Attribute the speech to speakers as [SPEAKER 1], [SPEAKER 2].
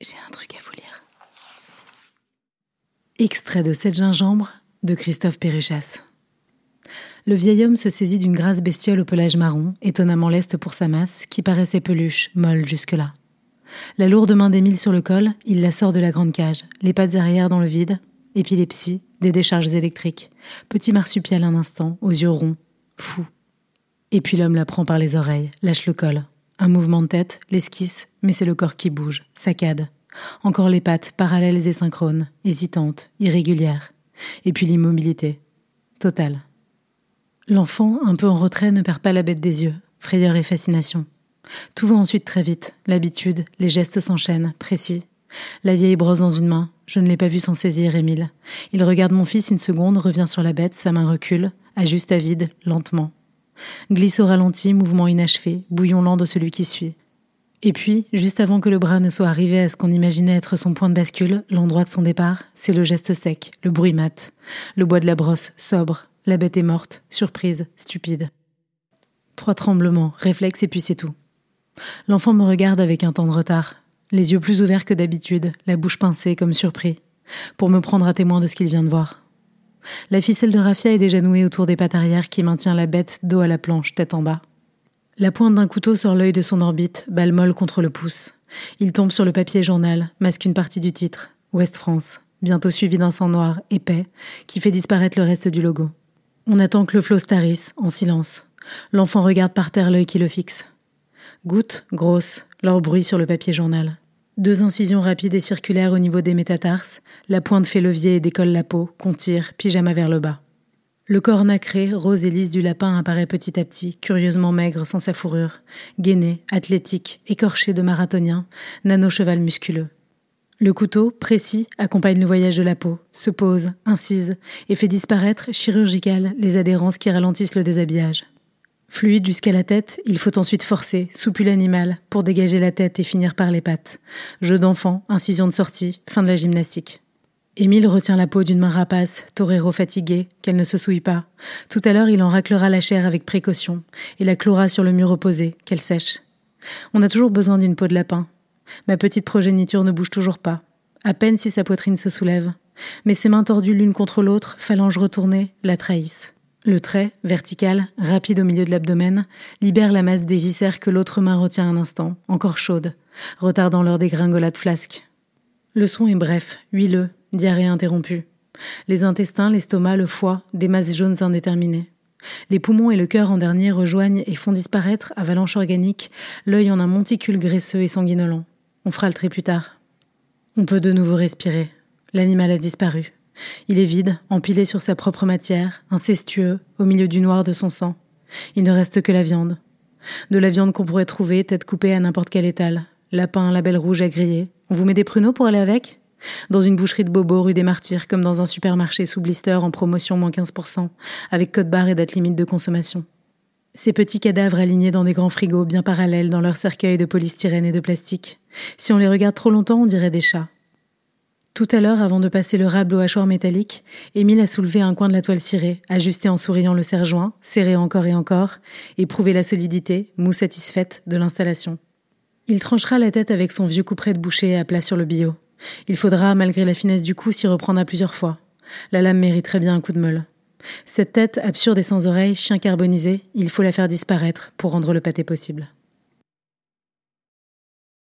[SPEAKER 1] J'ai un truc à vous lire.
[SPEAKER 2] Extrait de Sept gingembre de Christophe Péruchas. Le vieil homme se saisit d'une grasse bestiole au pelage marron, étonnamment leste pour sa masse, qui paraissait peluche, molle jusque-là. La lourde main d'Émile sur le col, il la sort de la grande cage, les pattes arrière dans le vide, épilepsie, des décharges électriques, petit marsupial un instant, aux yeux ronds, fou. Et puis l'homme la prend par les oreilles, lâche le col, un mouvement de tête, l'esquisse, mais c'est le corps qui bouge, saccade. Encore les pattes, parallèles et synchrones, hésitantes, irrégulières. Et puis l'immobilité. Totale. L'enfant, un peu en retrait, ne perd pas la bête des yeux, frayeur et fascination. Tout va ensuite très vite, l'habitude, les gestes s'enchaînent, précis. La vieille brosse dans une main, je ne l'ai pas vu s'en saisir, Émile. Il regarde mon fils une seconde, revient sur la bête, sa main recule, ajuste à vide, lentement. Glisse au ralenti, mouvement inachevé, bouillon lent de celui qui suit. Et puis, juste avant que le bras ne soit arrivé à ce qu'on imaginait être son point de bascule, l'endroit de son départ, c'est le geste sec, le bruit mat, le bois de la brosse, sobre, la bête est morte, surprise, stupide. Trois tremblements, réflexes et puis c'est tout. L'enfant me regarde avec un temps de retard, les yeux plus ouverts que d'habitude, la bouche pincée comme surpris, pour me prendre à témoin de ce qu'il vient de voir. La ficelle de raffia est déjà nouée autour des pattes arrière qui maintient la bête dos à la planche, tête en bas. La pointe d'un couteau sort l'œil de son orbite, balle molle contre le pouce. Il tombe sur le papier journal, masque une partie du titre, Ouest France, bientôt suivi d'un sang noir, épais, qui fait disparaître le reste du logo. On attend que le flot starisse, en silence. L'enfant regarde par terre l'œil qui le fixe. Gouttes, grosses, leur bruit sur le papier journal. Deux incisions rapides et circulaires au niveau des métatarses, la pointe fait levier et décolle la peau, qu'on tire, pyjama vers le bas. Le corps nacré, rose et lisse du lapin apparaît petit à petit, curieusement maigre sans sa fourrure, gainé, athlétique, écorché de marathonien, nano-cheval musculeux. Le couteau, précis, accompagne le voyage de la peau, se pose, incise, et fait disparaître, chirurgical, les adhérences qui ralentissent le déshabillage. Fluide jusqu'à la tête, il faut ensuite forcer, soupu l'animal, pour dégager la tête et finir par les pattes. Jeu d'enfant, incision de sortie, fin de la gymnastique. Émile retient la peau d'une main rapace, torero fatigué, qu'elle ne se souille pas. Tout à l'heure, il en raclera la chair avec précaution, et la clouera sur le mur opposé, qu'elle sèche. On a toujours besoin d'une peau de lapin. Ma petite progéniture ne bouge toujours pas, à peine si sa poitrine se soulève. Mais ses mains tordues l'une contre l'autre, phalanges retournées, la trahissent. Le trait, vertical, rapide au milieu de l'abdomen, libère la masse des viscères que l'autre main retient un instant, encore chaude, retardant leur dégringolade flasque. Le son est bref, huileux, diarrhée interrompue. Les intestins, l'estomac, le foie, des masses jaunes indéterminées. Les poumons et le cœur en dernier rejoignent et font disparaître, avalanche organique, l'œil en un monticule graisseux et sanguinolent. On fera le trait plus tard. On peut de nouveau respirer. L'animal a disparu. Il est vide, empilé sur sa propre matière, incestueux, au milieu du noir de son sang. Il ne reste que la viande. De la viande qu'on pourrait trouver, tête coupée à n'importe quel étal. Lapin, label rouge à griller. On vous met des pruneaux pour aller avec? Dans une boucherie de Bobo, rue des Martyrs, comme dans un supermarché sous blister en promotion moins 15%, avec code barre et date limite de consommation. Ces petits cadavres alignés dans des grands frigos bien parallèles dans leur cercueil de polystyrène et de plastique. Si on les regarde trop longtemps, on dirait des chats. Tout à l'heure, avant de passer le rable au hachoir métallique, Émile a soulevé un coin de la toile cirée, ajusté en souriant le serre-joint, serré encore et encore, éprouvé la solidité, mou satisfaite, de l'installation. Il tranchera la tête avec son vieux couperet de boucher à plat sur le bio. Il faudra, malgré la finesse du coup, s'y reprendre à plusieurs fois. La lame mériterait bien un coup de meule. Cette tête absurde et sans oreilles, chien carbonisé, il faut la faire disparaître pour rendre le pâté possible.